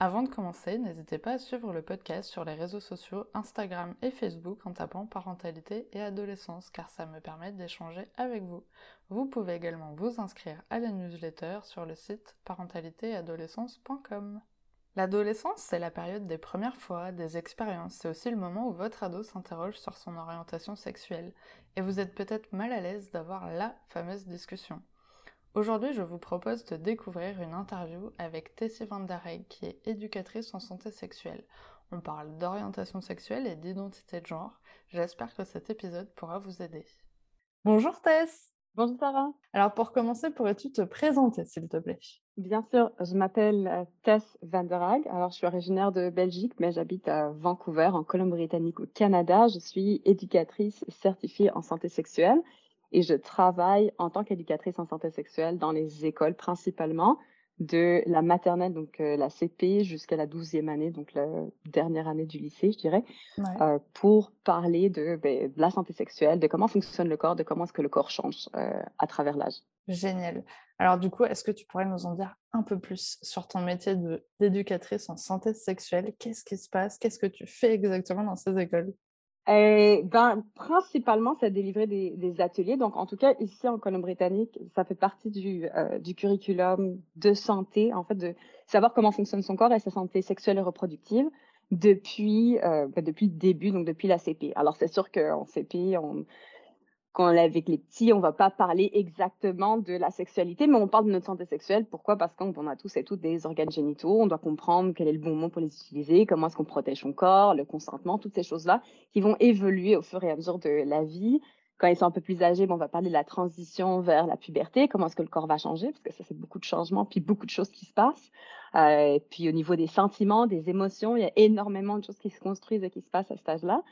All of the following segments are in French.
Avant de commencer, n'hésitez pas à suivre le podcast sur les réseaux sociaux Instagram et Facebook en tapant parentalité et adolescence car ça me permet d'échanger avec vous. Vous pouvez également vous inscrire à la newsletter sur le site parentalitéadolescence.com. L'adolescence, c'est la période des premières fois, des expériences, c'est aussi le moment où votre ado s'interroge sur son orientation sexuelle et vous êtes peut-être mal à l'aise d'avoir la fameuse discussion. Aujourd'hui, je vous propose de découvrir une interview avec Tessie Van Der qui est éducatrice en santé sexuelle. On parle d'orientation sexuelle et d'identité de genre. J'espère que cet épisode pourra vous aider. Bonjour Tess Bonjour Sarah Alors pour commencer, pourrais-tu te présenter s'il te plaît? Bien sûr, je m'appelle euh, Tess Van Der. Alors je suis originaire de Belgique, mais j'habite à Vancouver, en Colombie-Britannique au Canada. Je suis éducatrice certifiée en santé sexuelle et je travaille en tant qu'éducatrice en santé sexuelle dans les écoles principalement de la maternelle, donc euh, la CP, jusqu'à la douzième année, donc la dernière année du lycée, je dirais, euh, pour parler de, ben, de, la santé sexuelle, de comment fonctionne le corps, de comment est-ce que le corps change euh, à travers l'âge. Génial. Alors du coup, est-ce que tu pourrais nous en dire un peu plus sur ton métier d'éducatrice en santé sexuelle? Qu'est-ce qui se passe? Qu'est-ce que tu fais exactement dans ces écoles? Euh, ben, principalement, ça délivrer des, des, ateliers. Donc, en tout cas, ici en Colombie-Britannique, ça fait partie du, euh, du curriculum de santé, en fait, de savoir comment fonctionne son corps et sa santé sexuelle et reproductive depuis, euh, ben, depuis le début, donc depuis la CP. Alors, c'est sûr qu'en CP, on, quand on est avec les petits, on va pas parler exactement de la sexualité, mais on parle de notre santé sexuelle. Pourquoi? Parce qu'on a tous et toutes des organes génitaux. On doit comprendre quel est le bon moment pour les utiliser, comment est-ce qu'on protège son corps, le consentement, toutes ces choses-là qui vont évoluer au fur et à mesure de la vie. Quand ils sont un peu plus âgés, on va parler de la transition vers la puberté, comment est-ce que le corps va changer, parce que ça, c'est beaucoup de changements, puis beaucoup de choses qui se passent. Euh, puis au niveau des sentiments, des émotions, il y a énormément de choses qui se construisent et qui se passent à cet âge-là.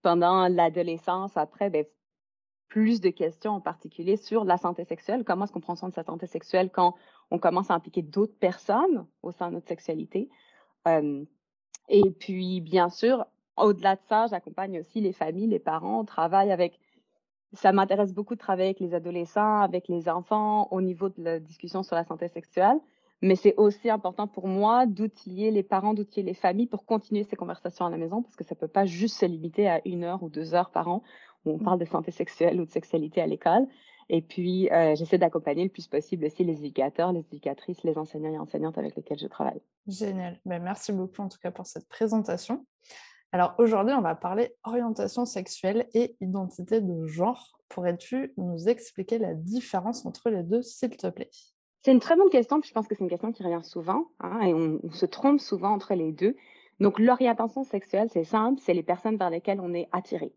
Pendant l'adolescence, après, ben, plus de questions en particulier sur la santé sexuelle. Comment est-ce qu'on prend soin de sa santé sexuelle quand on commence à impliquer d'autres personnes au sein de notre sexualité? et puis, bien sûr, au-delà de ça, j'accompagne aussi les familles, les parents. On travaille avec. Ça m'intéresse beaucoup de travailler avec les adolescents, avec les enfants au niveau de la discussion sur la santé sexuelle. Mais c'est aussi important pour moi d'outiller les parents, d'outiller les familles pour continuer ces conversations à la maison parce que ça ne peut pas juste se limiter à une heure ou deux heures par an où on parle de santé sexuelle ou de sexualité à l'école. Et puis, euh, j'essaie d'accompagner le plus possible aussi les éducateurs, les éducatrices, les enseignants et enseignantes avec lesquels je travaille. Génial. Ben, merci beaucoup en tout cas pour cette présentation. Alors aujourd'hui, on va parler orientation sexuelle et identité de genre. Pourrais-tu nous expliquer la différence entre les deux, s'il te plaît? C'est une très bonne question, puis je pense que c'est une question qui revient souvent, hein, et on, on, se trompe souvent entre les deux. Donc l'orientation sexuelle, c'est simple, c'est les personnes vers lesquelles on est attiré.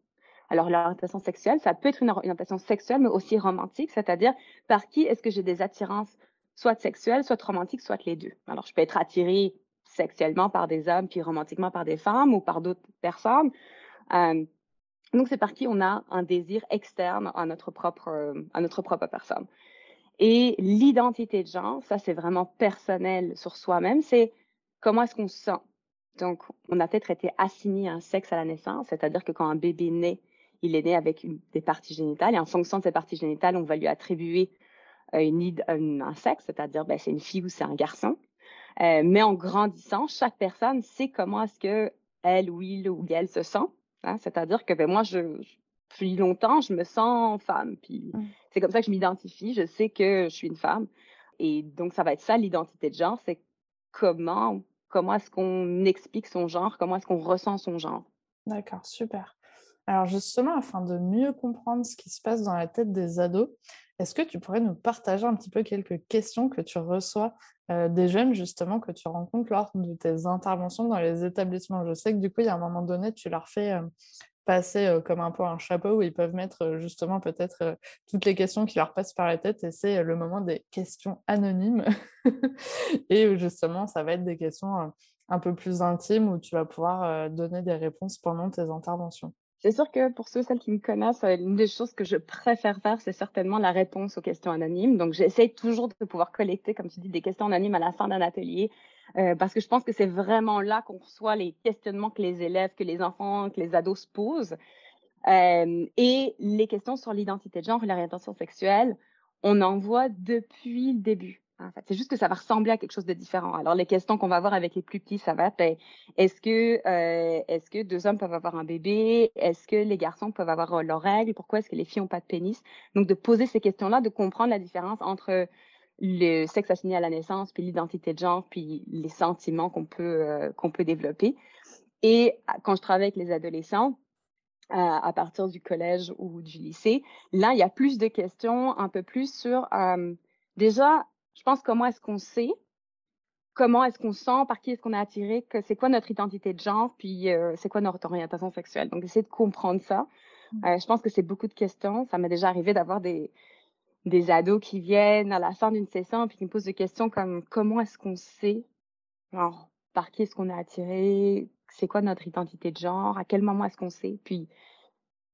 Alors, l'orientation sexuelle, ça peut être une orientation sexuelle, mais aussi romantique, c'est-à-dire par qui est-ce que j'ai des attirances, soit sexuelles, soit romantiques, soit les deux. Alors, je peux être attirée sexuellement par des hommes, puis romantiquement par des femmes ou par d'autres personnes. Euh, donc, c'est par qui on a un désir externe à notre propre, à notre propre personne. Et l'identité de genre, ça, c'est vraiment personnel sur soi-même. C'est comment est-ce qu'on se sent. Donc, on a peut-être été assigné un sexe à la naissance, c'est-à-dire que quand un bébé naît, il est né avec des parties génitales et en fonction de ces parties génitales, on va lui attribuer euh, une, un sexe, c'est-à-dire ben, c'est une fille ou c'est un garçon. Euh, mais en grandissant, chaque personne sait comment est-ce que elle ou il ou elle se sent. Hein. C'est-à-dire que ben, moi, je, depuis longtemps, je me sens femme. Puis mmh. c'est comme ça que je m'identifie. Je sais que je suis une femme. Et donc, ça va être ça l'identité de genre, c'est comment, comment est-ce qu'on explique son genre, comment est-ce qu'on ressent son genre. D'accord, super. Alors justement, afin de mieux comprendre ce qui se passe dans la tête des ados, est-ce que tu pourrais nous partager un petit peu quelques questions que tu reçois euh, des jeunes justement que tu rencontres lors de tes interventions dans les établissements? Je sais que du coup, il y a un moment donné, tu leur fais euh, passer euh, comme un peu un chapeau où ils peuvent mettre justement peut-être toutes les questions qui leur passent par la tête et c'est le moment des questions anonymes. et justement, ça va être des questions un peu plus intimes où tu vas pouvoir donner des réponses pendant tes interventions. C'est sûr que pour ceux, celles qui me connaissent, euh, l'une des choses que je préfère faire, c'est certainement la réponse aux questions anonymes. Donc, j'essaie toujours de pouvoir collecter, comme tu dis, des questions anonymes à la fin d'un atelier, euh, parce que je pense que c'est vraiment là qu'on reçoit les questionnements que les élèves, que les enfants, que les ados se posent. Euh, et les questions sur l'identité de genre et l'orientation sexuelle, on en voit depuis le début. C'est juste que ça va ressembler à quelque chose de différent. Alors, les questions qu'on va voir avec les plus petits, ça va être ben, est-ce que, euh, est-ce que deux hommes peuvent avoir un bébé? Est-ce que les garçons peuvent avoir euh, leurs règles? Pourquoi est-ce que les filles n'ont pas de pénis? Donc, de poser ces questions-là, de comprendre la différence entre le sexe assigné à la naissance, puis l'identité de genre, puis les sentiments qu'on peut, euh, qu'on peut développer. Et quand je travaille avec les adolescents, à partir du collège ou du lycée, là, il y a plus de questions, un peu plus sur déjà je pense comment est-ce qu'on sait, comment est-ce qu'on sent, par qui est-ce qu'on est attiré, que c'est quoi notre identité de genre, puis euh, c'est quoi notre orientation sexuelle? Donc, essayer de comprendre ça. Mmh. Euh, je pense que c'est beaucoup de questions. Ça m'est déjà arrivé d'avoir des, des ados qui viennent à la fin d'une session puis qui me posent des questions comme comment est-ce qu'on sait, genre, par qui est-ce qu'on est attiré, c'est quoi notre identité de genre, à quel moment est-ce qu'on sait? Puis,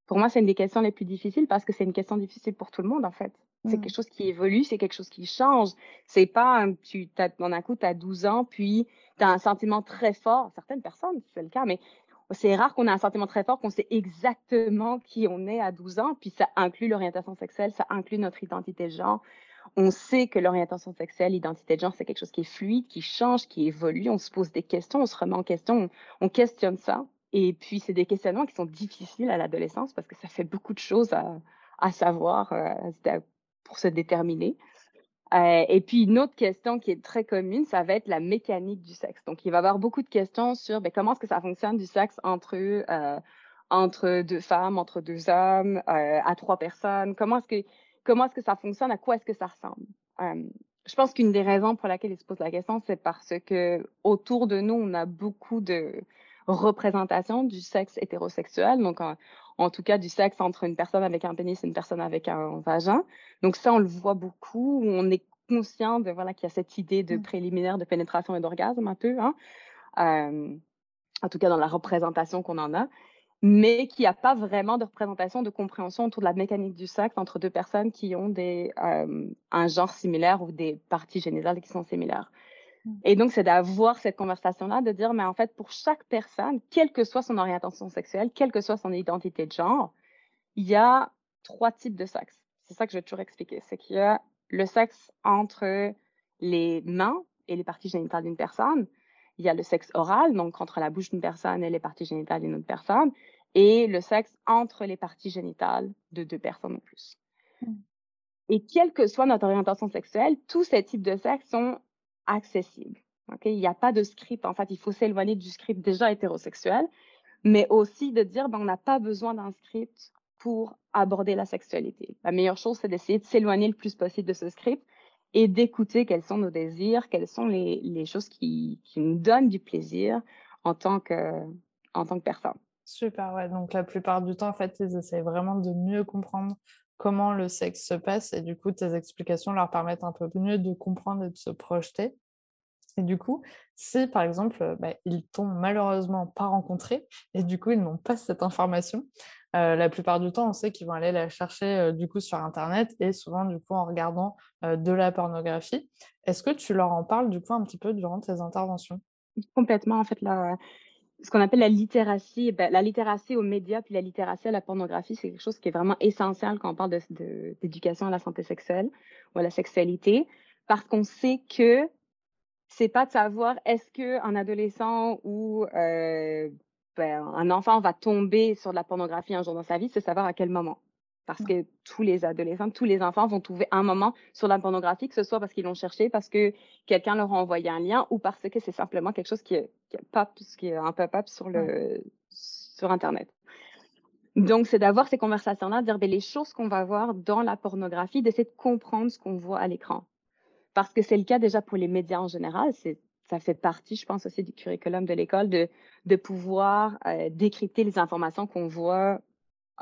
pour moi, c'est une des questions les plus difficiles parce que c'est une question difficile pour tout le monde, en fait. C'est mmh. quelque chose qui évolue, c'est quelque chose qui change. C'est pas, tu, d'un coup, tu as 12 ans, puis tu as un sentiment très fort. Certaines personnes, c'est le cas, mais c'est rare qu'on ait un sentiment très fort, qu'on sait exactement qui on est à 12 ans, puis ça inclut l'orientation sexuelle, ça inclut notre identité de genre. On sait que l'orientation sexuelle, l'identité de genre, c'est quelque chose qui est fluide, qui change, qui évolue. On se pose des questions, on se remet en question, on, questionne ça. Et puis, c'est des questionnements qui sont difficiles à l'adolescence parce que ça fait beaucoup de choses à, à savoir, euh, pour se déterminer. Euh, et puis, une autre question qui est très commune, ça va être la mécanique du sexe. Donc, il va y avoir beaucoup de questions sur ben, comment est-ce que ça fonctionne du sexe entre, euh, entre deux femmes, entre deux hommes, euh, à trois personnes? Comment est-ce que, comment est-ce que ça fonctionne? À quoi est-ce que ça ressemble? je pense qu'une des raisons pour laquelle il se pose la question, c'est parce que autour de nous, on a beaucoup de représentations du sexe hétérosexuel. En tout cas du sexe entre une personne avec un pénis et une personne avec un vagin. Donc ça, on le voit beaucoup. On est conscient de voilà qu'il y a cette idée de mmh. préliminaire de pénétration et d'orgasme un peu, hein. en tout cas dans la représentation qu'on en a, mais qu'il n'y a pas vraiment de représentation de compréhension autour de la mécanique du sexe entre deux personnes qui ont des, un genre similaire ou des parties génitales qui sont similaires. Et donc, c'est d'avoir cette conversation-là, de dire, mais en fait, pour chaque personne, quelle que soit son orientation sexuelle, quelle que soit son identité de genre, il y a trois types de sexe. C'est ça que je vais toujours expliquer. C'est qu'il y a le sexe entre les mains et les parties génitales d'une personne. Il y a le sexe oral, donc entre la bouche d'une personne et les parties génitales d'une autre personne. Et le sexe entre les parties génitales de deux personnes ou plus. Mmh. Et quelle que soit notre orientation sexuelle, tous ces types de sexe sont accessible. Il n'y a pas de script. En fait, il faut s'éloigner du script déjà hétérosexuel, mais aussi de dire ben, on n'a pas besoin d'un script pour aborder la sexualité. La meilleure chose, c'est d'essayer de s'éloigner le plus possible de ce script et d'écouter quels sont nos désirs, quelles sont les, choses qui, nous donnent du plaisir en tant que, en tant que personne. Super, ouais. Donc la plupart du temps, en fait, ils essayent vraiment de mieux comprendre comment le sexe se passe et du coup tes explications leur permettent un peu mieux de comprendre et de se projeter. Et du coup, si par exemple bah, ils t'ont malheureusement pas rencontré et du coup ils n'ont pas cette information, euh, la plupart du temps on sait qu'ils vont aller la chercher euh, du coup sur internet et souvent du coup en regardant euh, de la pornographie. Est-ce que tu leur en parles du coup un petit peu durant tes interventions? Complètement en fait là ce qu'on appelle la littératie, ben, la littératie aux médias puis la littératie à la pornographie, c'est quelque chose qui est vraiment essentiel quand on parle d'éducation à la santé sexuelle ou à la sexualité, parce qu'on sait que c'est pas de savoir est-ce qu'un adolescent ou euh, ben, un enfant va tomber sur de la pornographie un jour dans sa vie, c'est savoir à quel moment. Parce que tous les adolescents, tous les enfants vont trouver un moment sur la pornographie, que ce soit parce qu'ils l'ont cherché, parce que quelqu'un leur a envoyé un lien ou parce que c'est simplement quelque chose qui est, qui est, pop, qui est un pop-up sur, le, sur Internet. Donc, c'est d'avoir ces conversations-là, de dire ben, les choses qu'on va voir dans la pornographie, d'essayer de comprendre ce qu'on voit à l'écran. Parce que c'est le cas déjà pour les médias en général. C'est ça fait partie, je pense, aussi du curriculum de l'école de, de pouvoir euh, décrypter les informations qu'on voit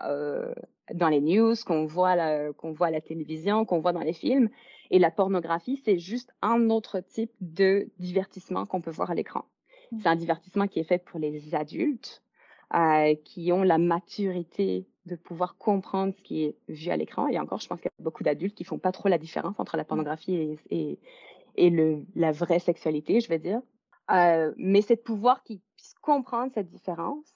euh, dans les news, qu'on voit, qu'on voit à la télévision, qu'on voit dans les films. Et la pornographie, c'est juste un autre type de divertissement qu'on peut voir à l'écran. Mmh. C'est un divertissement qui est fait pour les adultes. euh, qui ont la maturité de pouvoir comprendre ce qui est vu à l'écran. Et encore, je pense qu'il y a beaucoup d'adultes qui font pas trop la différence entre la pornographie et, et, et le, la vraie sexualité, je vais dire. Euh, mais c'est de pouvoir qu'ils puissent comprendre cette différence,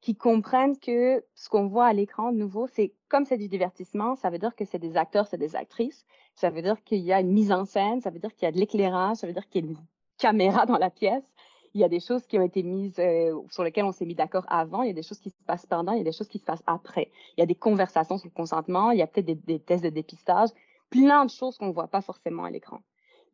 qu'ils comprennent que ce qu'on voit à l'écran de nouveau, c'est comme c'est du divertissement, ça veut dire que c'est des acteurs, c'est des actrices, ça veut dire qu'il y a une mise en scène, ça veut dire qu'il y a de l'éclairage, ça veut dire qu'il y a une caméra dans la pièce. Il y a des choses qui ont été mises, euh, sur lesquelles on s'est mis d'accord avant, il y a des choses qui se passent pendant, il y a des choses qui se passent après. Il y a des conversations sur le consentement, il y a peut-être des, tests de dépistage, plein de choses qu'on ne voit pas forcément à l'écran.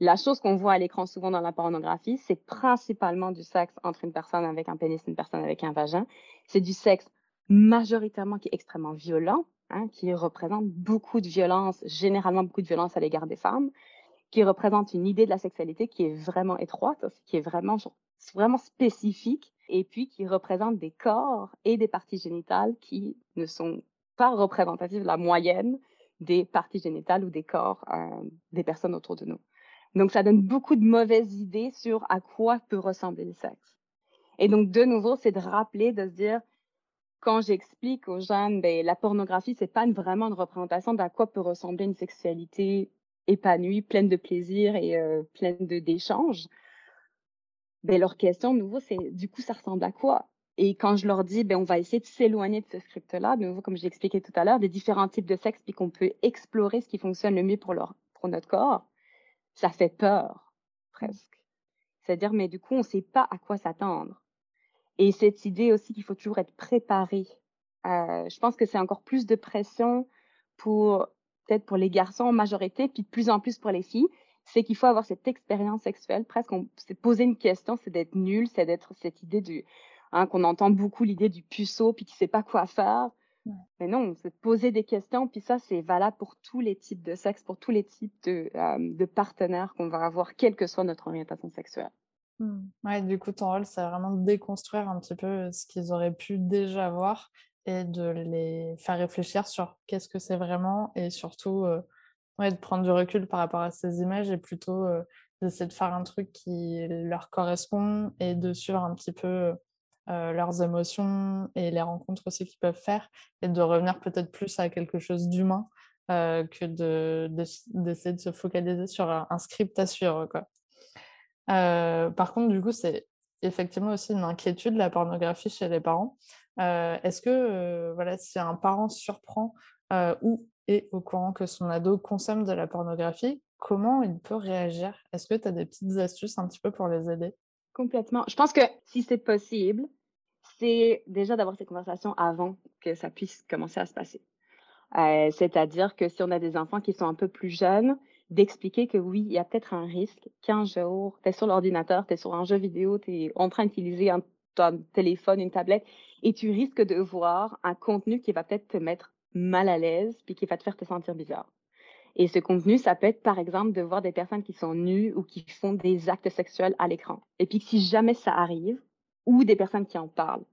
La chose qu'on voit à l'écran souvent dans la pornographie, c'est principalement du sexe entre une personne avec un pénis et une personne avec un vagin. C'est du sexe majoritairement qui est extrêmement violent, hein, qui représente beaucoup de violence, généralement beaucoup de violence à l'égard des femmes, qui représente une idée de la sexualité qui est vraiment étroite, qui est vraiment, vraiment spécifique, et puis qui représente des corps et des parties génitales qui ne sont pas représentatives de la moyenne des parties génitales ou des corps euh, des personnes autour de nous. Donc, ça donne beaucoup de mauvaises idées sur à quoi peut ressembler le sexe. Et donc, de nouveau, c'est de rappeler, de se dire, quand j'explique aux jeunes, ben, la pornographie, c'est pas vraiment une représentation d'à quoi peut ressembler une sexualité épanouie, pleine de plaisir et euh, pleine d'échanges. Ben, leur question, de nouveau, c'est du coup, ça ressemble à quoi? Et quand je leur dis, ben, on va essayer de s'éloigner de ce script-là, de nouveau, comme j'ai expliqué tout à l'heure, des différents types de sexe, puis qu'on peut explorer ce qui fonctionne le mieux pour, leur, pour notre corps, ça fait peur, presque. C'est-à-dire, mais du coup, on ne sait pas à quoi s'attendre. Et cette idée aussi qu'il faut toujours être préparé. Euh, je pense que c'est encore plus de pression pour, peut-être pour les garçons en majorité, puis de plus en plus pour les filles. C'est qu'il faut avoir cette expérience sexuelle, presque, c'est poser une question, c'est d'être nul, c'est d'être cette idée du, hein, qu'on entend beaucoup l'idée du puceau, puis qui sait pas quoi faire. Mais non, c'est de poser des questions, puis ça, c'est valable pour tous les types de sexe, pour tous les types de, euh, de partenaires qu'on va avoir, quelle que soit notre orientation sexuelle. Mmh. Ouais, du coup, ton rôle, c'est vraiment de déconstruire un petit peu ce qu'ils auraient pu déjà voir et de les faire réfléchir sur qu'est-ce que c'est vraiment et surtout euh, ouais, de prendre du recul par rapport à ces images et plutôt euh, d'essayer de faire un truc qui leur correspond et de suivre un petit peu euh, leurs émotions et les rencontres aussi qu'ils peuvent faire et de revenir peut-être plus à quelque chose d'humain euh, que d'essayer de, se focaliser sur un, script à suivre. Quoi. Par contre, du coup, c'est effectivement aussi une inquiétude, la pornographie chez les parents. Est-ce que, voilà, si un parent surprend ou au courant que son ado consomme de la pornographie, comment il peut réagir? Est-ce que tu as des petites astuces un petit peu pour les aider? Complètement. Je pense que si c'est possible, c'est déjà d'avoir ces conversations avant que ça puisse commencer à se passer. Euh, c'est-à-dire que si on a des enfants qui sont un peu plus jeunes, d'expliquer que oui, il y a peut-être un risque qu'un jour, tu es sur l'ordinateur, tu es sur un jeu vidéo, tu es en train d'utiliser un, ton téléphone, une tablette, et tu risques de voir un contenu qui va peut-être te mettre mal à l'aise, puis qui va te faire te sentir bizarre. Et ce contenu, ça peut être par exemple de voir des personnes qui sont nues ou qui font des actes sexuels à l'écran. Et puis si jamais ça arrive, ou des personnes qui en parlent,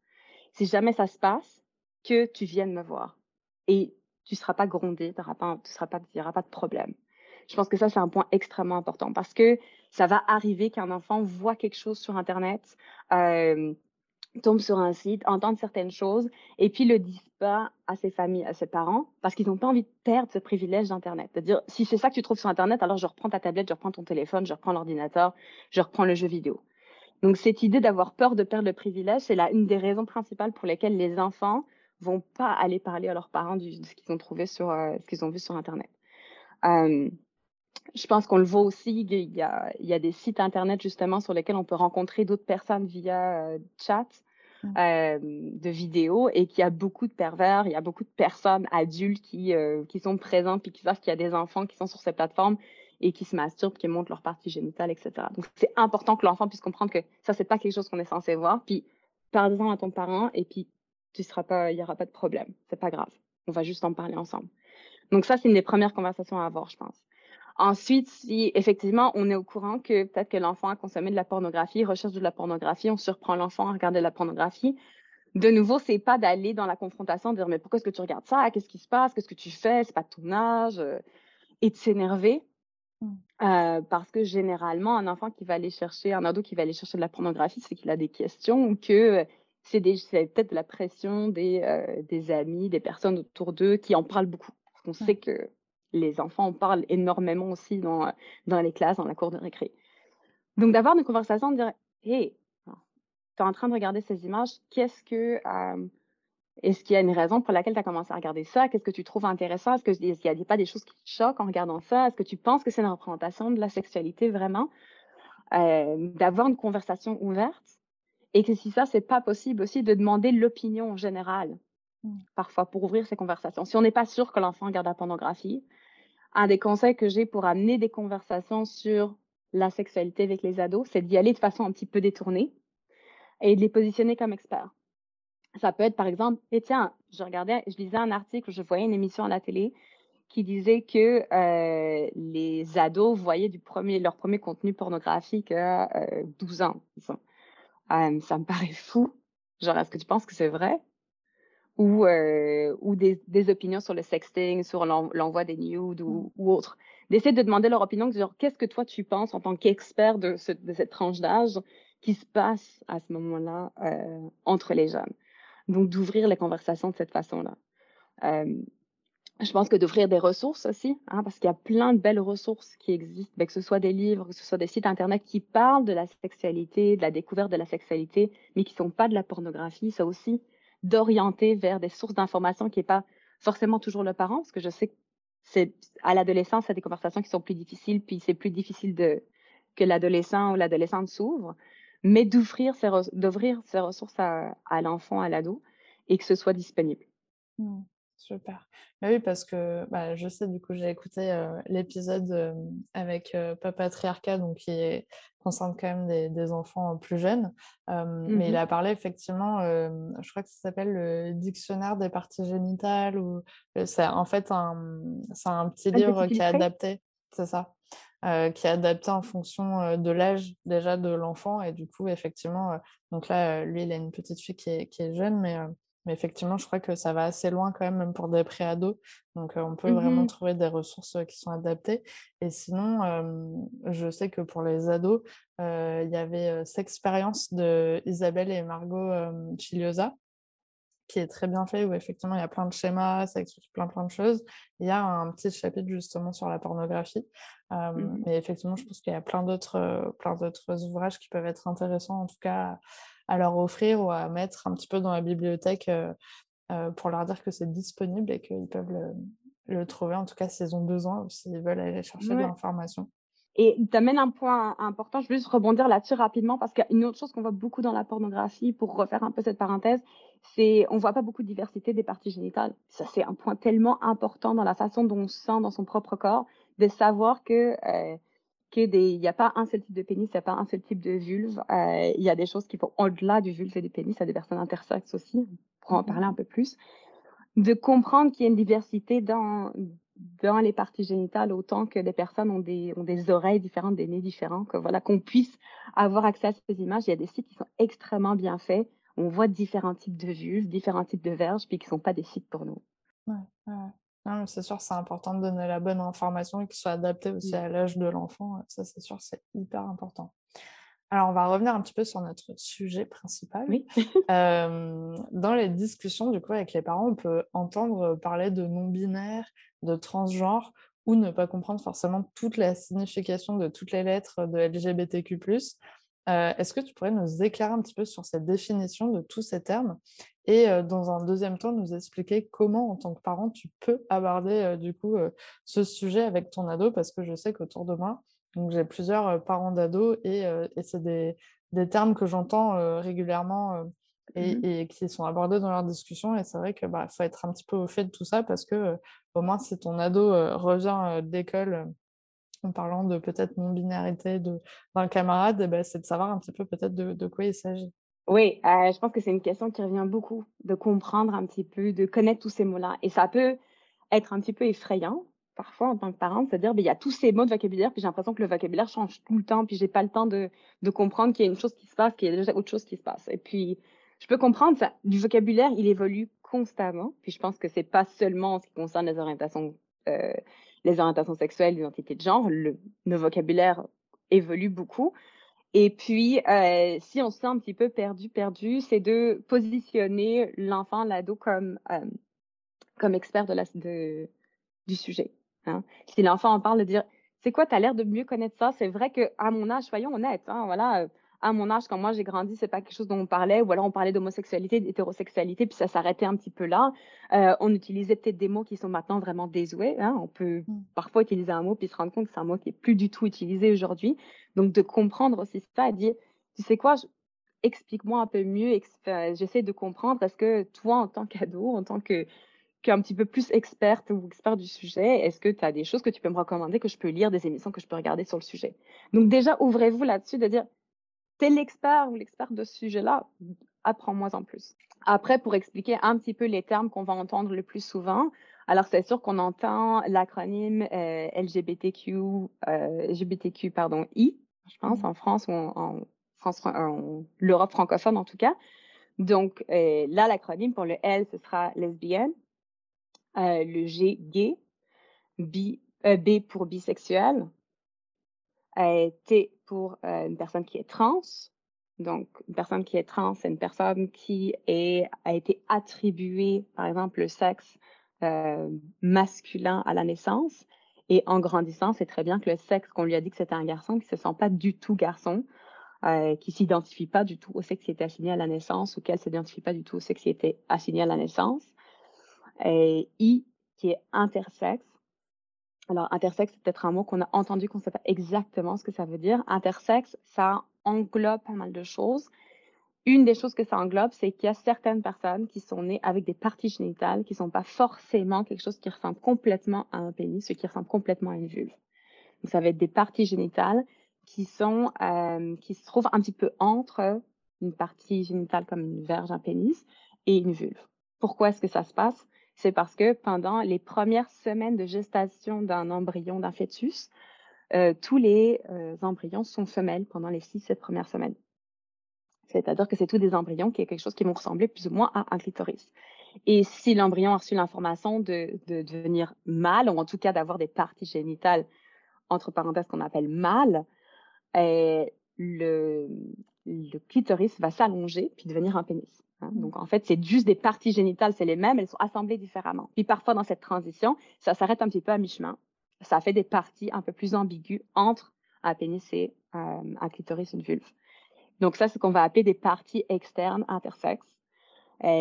si jamais ça se passe, que tu viennes me voir. Et tu ne seras pas grondé, tu seras pas, il n'y aura pas de problème. Je pense que ça, c'est un point extrêmement important parce que ça va arriver qu'un enfant voit quelque chose sur Internet, euh, tombe sur un site, entendent certaines choses et puis le disent pas à ses familles, à ses parents, parce qu'ils n'ont pas envie de perdre ce privilège d'Internet. C'est-à-dire, si c'est ça que tu trouves sur Internet, alors je reprends ta tablette, je reprends ton téléphone, je reprends l'ordinateur, je reprends le jeu vidéo. Donc, cette idée d'avoir peur de perdre le privilège, c'est là une des raisons principales pour lesquelles les enfants vont pas aller parler à leurs parents de ce qu'ils ont trouvé sur, euh, ce qu'ils ont vu sur Internet. Euh, je pense qu'on le voit aussi, il y, a, des sites Internet justement sur lesquels on peut rencontrer d'autres personnes via euh, chat. Euh, de vidéos et qu'il y a beaucoup de pervers, il y a beaucoup de personnes adultes qui, qui sont présentes puis qui savent qu'il y a des enfants qui sont sur ces plateformes et qui se masturbent, qui montrent leur partie génitale, etc. Donc c'est important que l'enfant puisse comprendre que ça, c'est pas quelque chose qu'on est censé voir. Puis parle-en à ton parent et puis tu seras pas, il y aura pas de problème. C'est pas grave. On va juste en parler ensemble. Donc ça, c'est une des premières conversations à avoir, je pense. Ensuite, si effectivement on est au courant que peut-être que l'enfant a consommé de la pornographie, recherche de la pornographie, on surprend l'enfant à regarder de la pornographie. De nouveau, c'est pas d'aller dans la confrontation, de dire mais pourquoi est-ce que tu regardes ça? Qu'est-ce qui se passe? Qu'est-ce que tu fais? C'est pas de ton âge euh, et de s'énerver. Mmh. Euh, parce que généralement, un enfant qui va aller chercher, un ado qui va aller chercher de la pornographie, c'est qu'il a des questions ou que c'est peut-être la pression des, euh, des amis, des personnes autour d'eux qui en parlent beaucoup. On sait que les enfants en parlent énormément aussi dans, dans les classes, dans la cour de récré. Donc, d'avoir une conversation, de dire Hé, tu es en train de regarder ces images, qu'est-ce que. Euh, est-ce qu'il y a une raison pour laquelle tu as commencé à regarder ça? Qu'est-ce que tu trouves intéressant? Est-ce qu'il n'y a pas des choses qui te choquent en regardant ça? Est-ce que tu penses que c'est une représentation de la sexualité vraiment? Euh, d'avoir une conversation ouverte et que si ça, c'est pas possible aussi, de demander l'opinion générale. Parfois, pour ouvrir ces conversations. Si on n'est pas sûr que l'enfant regarde la pornographie, un des conseils que j'ai pour amener des conversations sur la sexualité avec les ados, c'est d'y aller de façon un petit peu détournée et de les positionner comme experts. Ça peut être, par exemple, et tiens, je regardais, je lisais un article, je voyais une émission à la télé qui disait que euh, les ados voyaient leur premier contenu pornographique à 12 euh, ans. Euh, ça me paraît fou. Genre, est-ce que tu penses que c'est vrai? Ou, euh, ou des, des, opinions sur le sexting, sur l'envoi des nudes ou, mm. ou autre. D'essayer de demander leur opinion, genre, qu'est-ce que toi tu penses en tant qu'expert de, ce, de cette tranche d'âge qui se passe à ce moment-là euh, entre les jeunes? Donc, d'ouvrir les conversations de cette façon-là. Euh, je pense que d'offrir des ressources aussi, hein, parce qu'il y a plein de belles ressources qui existent, ben, que ce soit des livres, que ce soit des sites Internet qui parlent de la sexualité, de la découverte de la sexualité, mais qui ne sont pas de la pornographie, ça aussi, d'orienter vers des sources d'informations qui n'est pas forcément toujours le parent, parce que je sais que c'est à l'adolescence, c'est des conversations qui sont plus difficiles, puis c'est plus difficile que l'adolescent ou l'adolescente s'ouvre, mais d'ouvrir ces ressources à, à l'enfant, à l'ado, et que ce soit disponible. Mmh. Super. Bah oui, parce que bah, je sais, du coup, j'ai écouté l'épisode avec Papa Triarca, donc qui concerne quand même des, enfants plus jeunes. Mais il mmh a parlé effectivement, je crois que ça s'appelle le dictionnaire des parties génitales, ou c'est en fait un, un petit livre qui est adapté, c'est ça. qui est adapté en fonction de l'âge déjà de l'enfant et du coup effectivement donc là lui il a une petite fille qui est, qui est jeune mais mais effectivement, je crois que ça va assez loin quand même, même pour des préados. Donc, on peut vraiment mmh trouver des ressources qui sont adaptées. Et sinon, je sais que pour les ados, il y avait cette expérience de Isabelle et Margot Chiliosa, qui est très bien fait, où effectivement, il y a plein de schémas, ça explique plein, plein de choses. Il y a un petit chapitre justement sur la pornographie. Mmh mais effectivement, je pense qu'il y a plein d'autres, plein d'autres ouvrages qui peuvent être intéressants, en tout cas à leur offrir ou à mettre un petit peu dans la bibliothèque euh, euh, pour leur dire que c'est disponible et qu'ils peuvent le, trouver, en tout cas s'ils ont besoin ou s'ils veulent aller chercher de l'information. Et tu amènes un point important, je veux juste rebondir là-dessus rapidement parce qu'il y a une autre chose qu'on voit beaucoup dans la pornographie, pour refaire un peu cette parenthèse, c'est on voit pas beaucoup de diversité des parties génitales. Ça, c'est un point tellement important dans la façon dont on se sent dans son propre corps, de savoir que euh, qu'il n'y a pas un seul type de pénis, il n'y a pas un seul type de vulve. Euh, il y a des choses qui vont au-delà du vulve et du pénis. Il y a des personnes intersexes aussi, pour en parler un peu plus. De comprendre qu'il y a une diversité dans, les parties génitales autant que les personnes ont des, oreilles différentes, des nez différents, voilà, qu'on puisse avoir accès à ces images. Il y a des sites qui sont extrêmement bien faits. On voit différents types de vulves, différents types de verges, puis qui ne sont pas des sites pour nous. Ouais, ouais c'est sûr, c'est important de donner la bonne information et qu'il soit adapté aussi mmh. à l'âge de l'enfant. Ça, c'est sûr, c'est hyper important. Alors, on va revenir un petit peu sur notre sujet principal. Oui. dans les discussions, du coup, avec les parents, on peut entendre parler de non-binaire, de transgenre, ou ne pas comprendre forcément toute la signification de toutes les lettres de LGBTQ+. Euh, est-ce que tu pourrais nous éclairer un petit peu sur cette définition de tous ces termes et euh, dans un deuxième temps nous expliquer comment en tant que parent tu peux aborder euh, du coup ce sujet avec ton ado? Parce que je sais qu'autour de moi j'ai plusieurs parents d'ados et, c'est des, termes que j'entends régulièrement mmh et, qui sont abordés dans leurs discussions et c'est vrai que bah faut être un petit peu au fait de tout ça parce que au moins si ton ado revient d'école en parlant de peut-être non-binarité d'un camarade, eh ben, c'est de savoir un petit peu peut-être de, quoi il s'agit. Oui, euh, je pense que c'est une question qui revient beaucoup, de comprendre un petit peu, de connaître tous ces mots-là. Et ça peut être un petit peu effrayant, parfois, en tant que parent, de se dire, ben, il y a tous ces mots de vocabulaire, puis j'ai l'impression que le vocabulaire change tout le temps, puis j'ai pas le temps de, de comprendre qu'il y a une chose qui se passe, qu'il y a déjà autre chose qui se passe. Et puis, je peux comprendre ça. Du vocabulaire, il évolue constamment. Puis je pense que c'est pas seulement en ce qui concerne les orientations euh, les orientations sexuelles, l'identité de genre, le, vocabulaire évolue beaucoup. Et puis, euh, si on se sent un petit peu perdu, perdu, c'est de positionner l'enfant, l'ado comme, euh, comme expert de la, de, du sujet. Hein. Si l'enfant en parle, de dire, c'est quoi, tu as l'air de mieux connaître ça. C'est vrai qu'à mon âge, soyons honnêtes, hein, voilà, à mon âge, quand moi j'ai grandi, c'est pas quelque chose dont on parlait, ou alors on parlait d'homosexualité, d'hétérosexualité, puis ça s'arrêtait un petit peu là. Euh, on utilisait peut-être des mots qui sont maintenant vraiment désuets. Hein. On peut mmh. parfois utiliser un mot puis se rendre compte que c'est un mot qui est plus du tout utilisé aujourd'hui. Donc de comprendre aussi ça et dire, tu sais quoi, explique-moi un peu mieux, j'essaie de comprendre parce que toi, en tant qu'ado, en tant que qu'un petit peu plus experte ou expert du sujet, est-ce que tu as des choses que tu peux me recommander, que je peux lire, des émissions que je peux regarder sur le sujet? Donc déjà, ouvrez-vous là-dessus de dire, t'es l'expert ou l'expert de ce sujet-là, apprends-moi en plus. Après, pour expliquer un petit peu les termes qu'on va entendre le plus souvent, alors c'est sûr qu'on entend l'acronyme euh, LGBTQ, euh, LGBTQ pardon, I, je pense, mmh. en France ou en, France, en l'Europe francophone en tout cas. Donc euh, là, l'acronyme pour le L, ce sera lesbienne, euh, le G, gay, B, euh, B pour bisexuel, T pour euh, une personne qui est trans. Donc, une personne qui est trans, c'est une personne qui est, a été attribuée, par exemple, le sexe euh, masculin à la naissance. Et en grandissant, c'est très bien que le sexe qu'on lui a dit que c'était un garçon, qui se sent pas du tout garçon, euh, qui s'identifie pas du tout au sexe qui était assigné à la naissance ou qu'elle s'identifie pas du tout au sexe qui était assigné à la naissance. Et I, qui est intersexe, alors, intersexe, c'est peut-être un mot qu'on a entendu, qu'on ne sait pas exactement ce que ça veut dire. Intersexe, ça englobe pas mal de choses. Une des choses que ça englobe, c'est qu'il y a certaines personnes qui sont nées avec des parties génitales qui ne sont pas forcément quelque chose qui ressemble complètement à un pénis, ce qui ressemble complètement à une vulve. Donc, ça va être des parties génitales qui sont, euh, qui se trouvent un petit peu entre une partie génitale comme une verge, un pénis, et une vulve. Pourquoi est-ce que ça se passe? C'est parce que pendant les premières semaines de gestation d'un embryon, d'un fœtus, euh, tous les euh, embryons sont femelles pendant les six, sept premières semaines. C'est-à-dire que c'est tous des embryons qui est quelque chose qui vont ressembler plus ou moins à un clitoris. Et si l'embryon a reçu l'information de, devenir mâle, ou en tout cas d'avoir des parties génitales, entre parenthèses, qu'on appelle mâle, euh, le, le clitoris va s'allonger puis devenir un pénis. Hein. Mmh. Donc, en fait, c'est juste des parties génitales, c'est les mêmes, elles sont assemblées différemment. Puis parfois, dans cette transition, ça s'arrête un petit peu à mi-chemin. Ça fait des parties un peu plus ambiguës entre un pénis et euh, un clitoris, une vulve. Donc, ça, c'est ce qu'on va appeler des parties externes intersexes.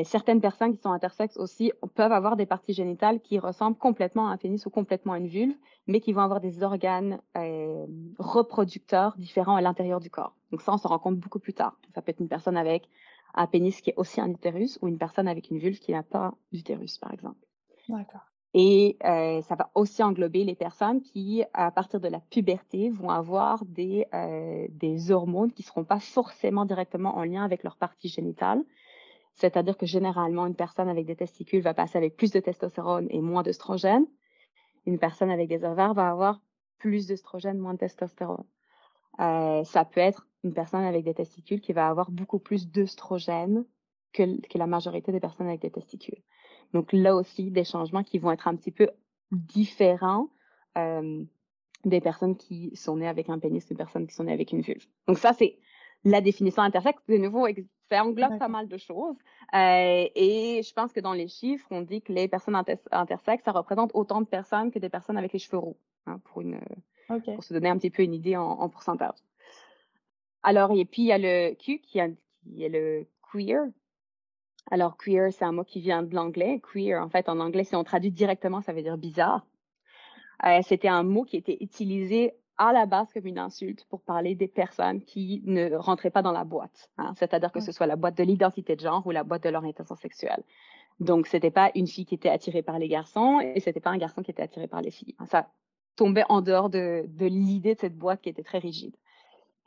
Certaines personnes qui sont intersexes aussi peuvent avoir des parties génitales qui ressemblent complètement à un pénis ou complètement à une vulve, mais qui vont avoir des organes euh, reproducteurs différents à l'intérieur du corps. Donc ça, on se rend compte beaucoup plus tard. Ça peut être une personne avec un pénis qui est aussi un utérus ou une personne avec une vulve qui n'a pas d'utérus, par exemple. D'accord. Et euh, ça va aussi englober les personnes qui, à partir de la puberté, vont avoir des, euh, des hormones qui ne seront pas forcément directement en lien avec leur partie génitale. C'est-à-dire que généralement, une personne avec des testicules va passer avec plus de testostérone et moins d'œstrogène. Une personne avec des ovaires va avoir plus d'œstrogène, moins de testostérone. Euh, ça peut être une personne avec des testicules qui va avoir beaucoup plus d'œstrogène que, que, la majorité des personnes avec des testicules. Donc là aussi, des changements qui vont être un petit peu différents euh, des personnes qui sont nées avec un pénis, des personnes qui sont nées avec une vulve. Donc ça, c'est la définition intersexe. De nouveau, ça englobe pas mal de choses. Euh, et je pense que dans les chiffres, on dit que les personnes intersexes, ça représente autant de personnes que des personnes avec les cheveux roux, hein, pour, une, pour se donner un petit peu une idée en, en pourcentage. Alors, et puis il y a le Q qui, est le queer. Alors, queer, c'est un mot qui vient de l'anglais. Queer, en fait, en anglais, si on traduit directement, ça veut dire bizarre. Euh, c'était un mot qui était utilisé à la base comme une insulte pour parler des personnes qui ne rentraient pas dans la boîte. Hein. C'est-à-dire que ce soit la boîte de l'identité de genre ou la boîte de l'orientation sexuelle. Donc, c'était pas une fille qui était attirée par les garçons et c'était pas un garçon qui était attiré par les filles. Ça tombait en dehors de, de l'idée de cette boîte qui était très rigide.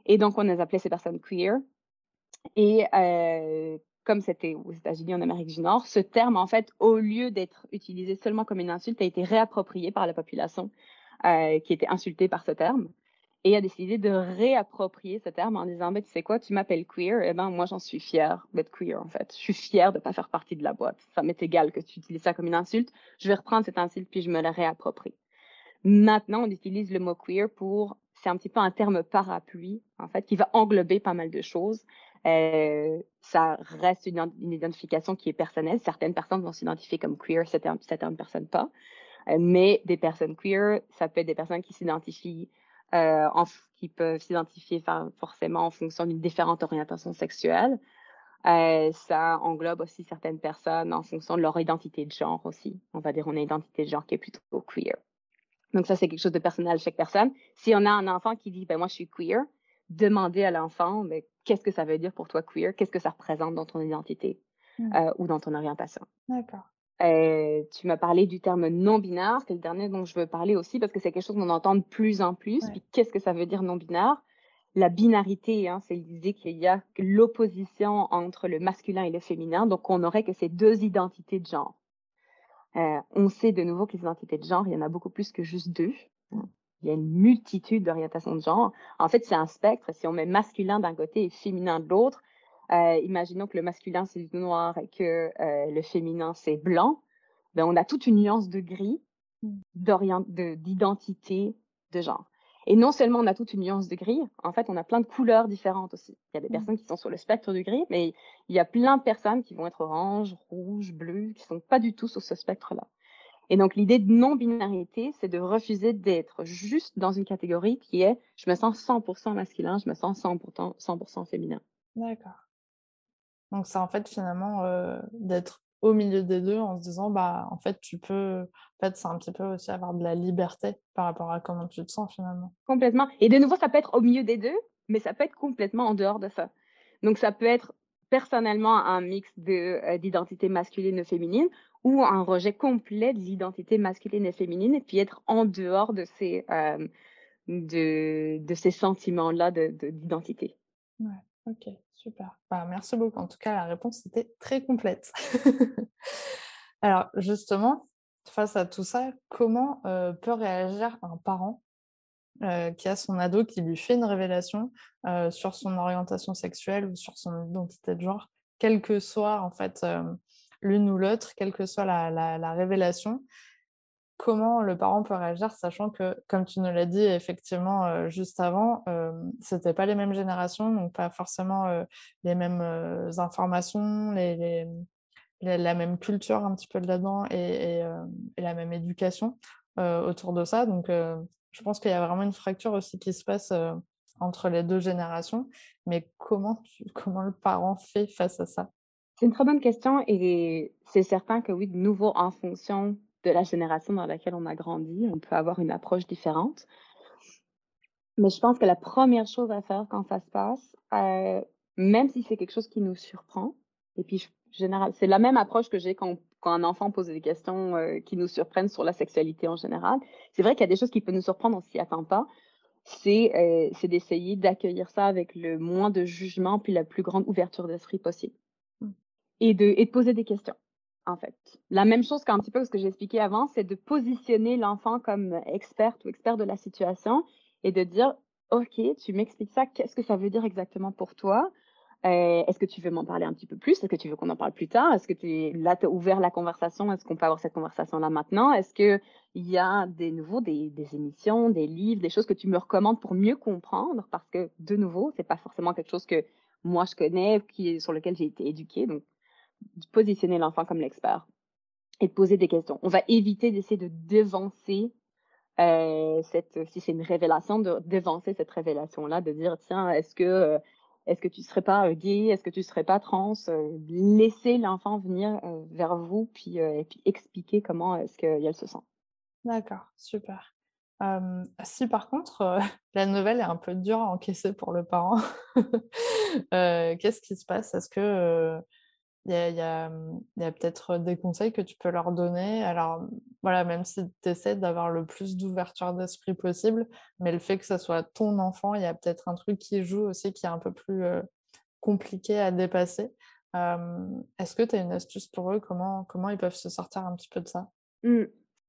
Et donc, on a appelé ces personnes queer. Et euh, comme c'était aux États-Unis, en Amérique du Nord, ce terme, en fait, au lieu d'être utilisé seulement comme une insulte, a été réapproprié par la population euh, qui était insultée par ce terme et a décidé de réapproprier ce terme en disant, ben, tu sais quoi, tu m'appelles queer, eh ben, moi, j'en suis fière d'être queer, en fait. Je suis fière de ne pas faire partie de la boîte. Ça m'est égal que tu utilises ça comme une insulte. Je vais reprendre cette insulte puis je me la réapproprie. Maintenant, on utilise le mot queer pour c'est un petit peu un terme parapluie, en fait, qui va englober pas mal de choses. Euh, ça reste une, identification qui est personnelle. Certaines personnes vont s'identifier comme queer, certaines, personnes pas. Euh, mais des personnes queer, ça peut être des personnes qui s'identifient, euh, qui peuvent s'identifier forcément en fonction d'une différente orientation sexuelle. Euh, ça englobe aussi certaines personnes en fonction de leur identité de genre aussi. On va dire une identité de genre qui est plutôt queer. Donc ça, c'est quelque chose de personnel à chaque personne. Si on a un enfant qui dit, ben moi, je suis queer, demandez à l'enfant, ben, qu'est-ce que ça veut dire pour toi queer? Qu'est-ce que ça représente dans ton identité mmh. euh, ou dans ton orientation? D'accord. Euh, tu m'as parlé du terme non-binaire, c'est le dernier dont je veux parler aussi parce que c'est quelque chose qu'on entend de plus en plus. Puis qu'est-ce que ça veut dire non-binaire? La binarité, hein, c'est l'idée qu'il y a l'opposition entre le masculin et le féminin. Donc, on aurait que ces deux identités de genre. Euh, on sait de nouveau que les identités de genre, il y en a beaucoup plus que juste deux. Il y a une multitude d'orientations de genre. En fait, c'est un spectre. Si on met masculin d'un côté et féminin de l'autre, euh, imaginons que le masculin c'est du noir et que euh, le féminin c'est blanc, ben, on a toute une nuance de gris d'identité de, de genre. Et non seulement on a toute une nuance de gris, en fait, on a plein de couleurs différentes aussi. Il y a des mmh. personnes qui sont sur le spectre du gris, mais il y a plein de personnes qui vont être orange, rouge, bleu, qui sont pas du tout sur ce spectre-là. Et donc, l'idée de non-binarité, c'est de refuser d'être juste dans une catégorie qui est je me sens 100% masculin, je me sens 100%, 100 féminin. D'accord. Donc, c'est en fait finalement euh, d'être au milieu des deux en se disant bah en fait tu peux en fait c'est un petit peu aussi avoir de la liberté par rapport à comment tu te sens finalement. Complètement. Et de nouveau ça peut être au milieu des deux mais ça peut être complètement en dehors de ça. Donc ça peut être personnellement un mix de euh, d'identité masculine et féminine ou un rejet complet de l'identité masculine et féminine et puis être en dehors de ces euh, de, de ces sentiments là de d'identité. Ouais ok Super. Bah, merci beaucoup. En tout cas, la réponse était très complète. Alors, justement, face à tout ça, comment euh, peut réagir un parent euh, qui a son ado qui lui fait une révélation euh, sur son orientation sexuelle ou sur son identité de genre, quelle que soit en fait l'une ou l'autre, quelle que soit la révélation? Comment le parent peut réagir, sachant que, comme tu nous l'as dit effectivement euh, juste avant, euh, c'était pas les mêmes générations, donc pas forcément euh, les mêmes informations, les, la même culture un petit peu là-dedans et, la même éducation autour de ça. Donc, je pense qu'il y a vraiment une fracture aussi qui se passe entre les deux générations. Mais comment, comment le parent fait face à ça? C'est une très bonne question et c'est certain que oui, de nouveau, en fonction de la génération dans laquelle on a grandi, on peut avoir une approche différente. Mais je pense que la première chose à faire quand ça se passe, euh, même si c'est quelque chose qui nous surprend, et puis général, c'est la même approche que j'ai quand, quand, un enfant pose des questions euh, qui nous surprennent sur la sexualité en général. C'est vrai qu'il y a des choses qui peuvent nous surprendre, on s'y attend pas. C'est euh, d'essayer d'accueillir ça avec le moins de jugement puis la plus grande ouverture d'esprit possible. Mmh. Et de, et de poser des questions en fait. La même chose qu'un petit peu ce que j'ai expliqué avant, c'est de positionner l'enfant comme experte ou expert de la situation et de dire, OK, tu m'expliques ça, qu'est-ce que ça veut dire exactement pour toi? Euh, est-ce que tu veux m'en parler un petit peu plus? Est-ce que tu veux qu'on en parle plus tard? Est-ce que tu là, tu as ouvert la conversation? Est-ce qu'on peut avoir cette conversation-là maintenant? Est-ce qu'il y a des nouveaux, des, émissions, des livres, des choses que tu me recommandes pour mieux comprendre? Parce que, de nouveau, c'est pas forcément quelque chose que moi je connais, qui, sur lequel j'ai été éduquée. De positionner l'enfant comme l'expert et de poser des questions. On va éviter d'essayer de dévancer euh, cette, si c'est une révélation, de dévancer cette révélation-là, de dire tiens, est-ce que euh, est-ce que tu serais pas euh, gay, est-ce que tu serais pas trans, laissez l'enfant venir vers vous puis et puis expliquer comment est-ce qu'elle se sent. D'accord, super. si par contre la nouvelle est un peu dure à encaisser pour le parent, qu'est-ce qui se passe? Est-ce que il y a, mmh, peut-être des conseils que tu peux leur donner? Alors, voilà, même si tu essaies d'avoir le plus d'ouverture d'esprit possible, mais le fait que ce soit ton enfant, il y a peut-être un truc qui joue aussi qui est un peu plus compliqué à dépasser. Est-ce que tu as une astuce pour eux? Comment, comment ils peuvent se sortir un petit peu de ça? Mmh.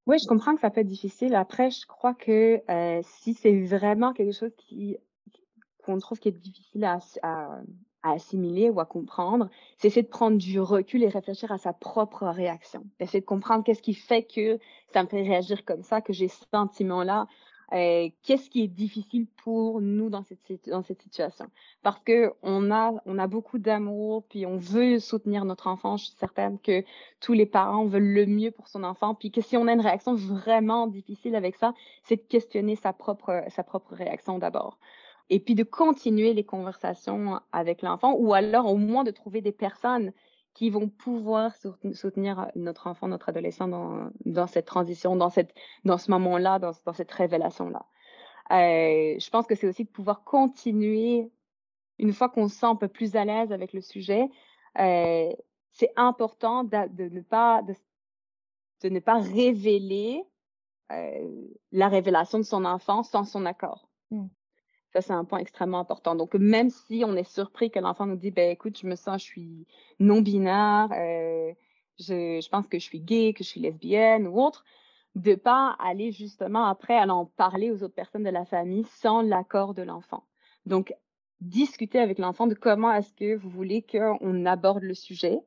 Oui, je comprends que ça peut être difficile. Après, je crois que si c'est vraiment quelque chose qu'on trouve qui est difficile à, à assimiler ou à comprendre, c'est essayer de prendre du recul et réfléchir à sa propre réaction. Essayer de comprendre qu'est-ce qui fait que ça me fait réagir comme ça, que j'ai ce sentiment-là. qu'est-ce qui est difficile pour nous dans cette, dans cette situation. Parce que on a, on a beaucoup d'amour, puis on veut soutenir notre enfant. Je suis certaine que tous les parents veulent le mieux pour son enfant, puis que si on a une réaction vraiment difficile avec ça, c'est de questionner sa propre, sa propre réaction d'abord. Et puis de continuer les conversations avec l'enfant, ou alors au moins de trouver des personnes qui vont pouvoir soutenir notre enfant, notre adolescent dans, cette transition, dans, cette, dans ce moment-là, dans, cette révélation-là. Euh, je pense que c'est aussi de pouvoir continuer, une fois qu'on se sent un peu plus à l'aise avec le sujet, euh, c'est important de, ne pas, de ne pas révéler euh, la révélation de son enfant sans son accord. Mmh. Ça, c'est un point extrêmement important. Donc, même si on est surpris que l'enfant nous dit, ben écoute, je me sens, je suis non-binaire, euh, je, pense que je suis gay, que je suis lesbienne ou autre, de pas aller justement après en parler aux autres personnes de la famille sans l'accord de l'enfant. Donc, discuter avec l'enfant de comment est-ce que vous voulez qu'on aborde le sujet.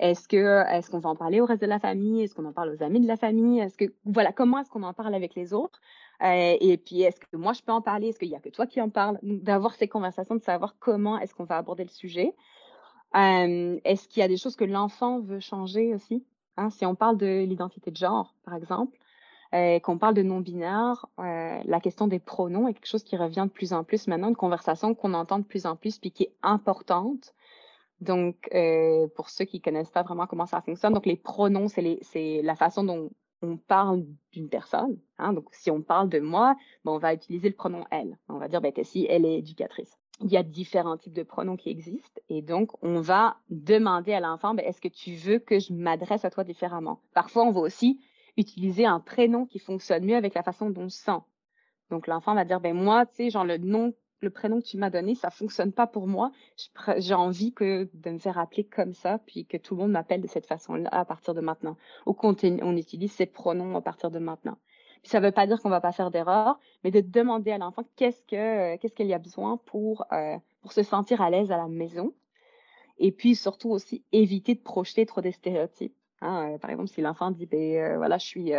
Est-ce que est-ce qu'on va en parler au reste de la famille? Est-ce qu'on en parle aux amis de la famille? Est-ce que voilà comment est-ce qu'on en parle avec les autres? Euh, et puis, est-ce que moi, je peux en parler? Est-ce qu'il n'y a que toi qui en parles? D'avoir ces conversations, de savoir comment est-ce qu'on va aborder le sujet. Euh, est-ce qu'il y a des choses que l'enfant veut changer aussi? Hein? Si on parle de l'identité de genre, par exemple, euh, qu'on parle de non-binaire, la question des pronoms est quelque chose qui revient de plus en plus maintenant, une conversation qu'on entend de plus en plus, puis qui est importante. Donc, pour ceux qui connaissent pas vraiment comment ça fonctionne, donc les pronoms, c'est la façon dont on parle d'une personne. Hein, donc, si on parle de moi, ben, on va utiliser le pronom elle. On va dire, ben, si elle est éducatrice. Il y a différents types de pronoms qui existent et donc on va demander à l'enfant, ben, est-ce que tu veux que je m'adresse à toi différemment? Parfois, on va aussi utiliser un prénom qui fonctionne mieux avec la façon dont on se sent. Donc, l'enfant va dire, ben, moi, tu sais, genre le nom le prénom que tu m'as donné, ça fonctionne pas pour moi. J'ai envie que de me faire appeler comme ça, puis que tout le monde m'appelle de cette façon-là à partir de maintenant. On utilise ces pronoms à partir de maintenant. Ça veut pas dire qu'on va pas faire d'erreur, mais de demander à l'enfant qu'est-ce que qu'est-ce qu'elle y a besoin pour euh, pour se sentir à l'aise à la maison. Et puis surtout aussi éviter de projeter trop des stéréotypes. Hein. Euh, par exemple, si l'enfant dit ben euh, voilà, je suis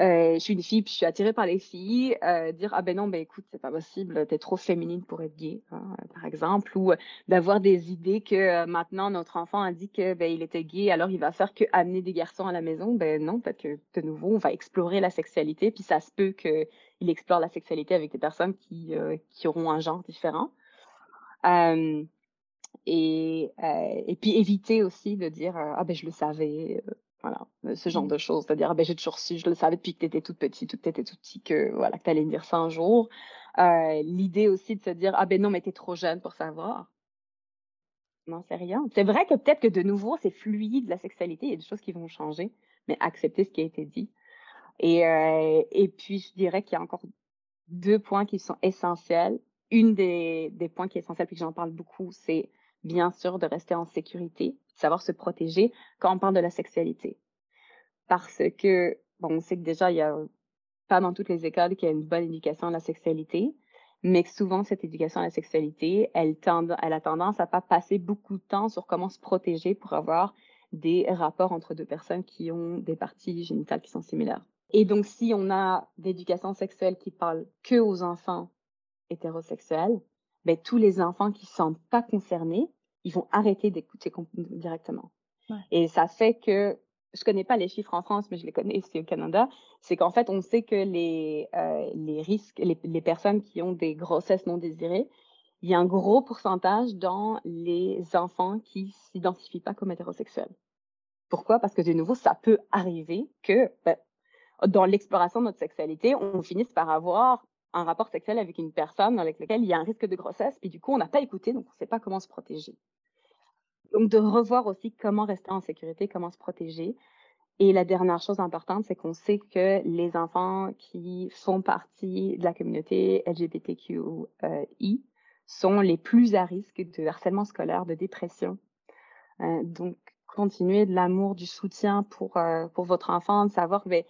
euh, je suis une fille, puis je suis attirée par les filles, euh, dire ah ben non, ben écoute, c'est pas possible, t'es trop féminine pour être gay, hein, par exemple, ou d'avoir des idées que euh, maintenant notre enfant a dit que ben il était gay, alors il va faire que amener des garçons à la maison, ben non, peut-être que de nouveau on va explorer la sexualité, puis ça se peut qu'il explore la sexualité avec des personnes qui qui auront un genre différent. et, et puis éviter aussi de dire ah ben je le savais voilà, euh, ce genre mmh. de choses. C'est-à-dire, ah ben, j'ai toujours su, je le savais depuis que tu étais toute petite, ou que tu étais tout petit, que, voilà, que tu allais me dire ça un jour. Euh, L'idée aussi de se dire, ah ben non, mais tu es trop jeune pour savoir. Non, c'est rien. C'est vrai que peut-être que de nouveau, c'est fluide la sexualité, il y a des choses qui vont changer, mais accepter ce qui a été dit. Et, euh, et puis, je dirais qu'il y a encore deux points qui sont essentiels. Une des, des points qui est essentiel, puis que j'en parle beaucoup, c'est bien sûr de rester en sécurité, savoir se protéger quand on parle de la sexualité. Parce que, bon, on sait que déjà, il y a pas dans toutes les écoles qu'il y a une bonne éducation à la sexualité, mais que souvent, cette éducation à la sexualité, elle, tend, elle a tendance à pas passer beaucoup de temps sur comment se protéger pour avoir des rapports entre deux personnes qui ont des parties génitales qui sont similaires. Et donc, si on a d'éducation sexuelle qui parle que aux enfants hétérosexuels, ben, tous les enfants qui ne sentent pas concernés, ils vont arrêter d'écouter directement. Et ça fait que, je connais pas les chiffres en France, mais je les connais ici au Canada, c'est qu'en fait, on sait que les, euh, les risques, les, les, personnes qui ont des grossesses non désirées, il y a un gros pourcentage dans les enfants qui s'identifient pas comme hétérosexuels. Pourquoi? Parce que de nouveau, ça peut arriver que ben, dans l'exploration de notre sexualité, on finisse par avoir un rapport sexuel avec une personne avec laquelle il y a un risque de grossesse, puis du coup, on n'a pas écouté, donc on ne sait pas comment se protéger. Donc, de revoir aussi comment rester en sécurité, comment se protéger. Et la dernière chose importante, c'est qu'on sait que les enfants qui font partie de la communauté LGBTQI sont les plus à risque de harcèlement scolaire, de dépression. Euh, donc, continuer de l'amour, du soutien pour, euh, pour votre enfant, de savoir que ben,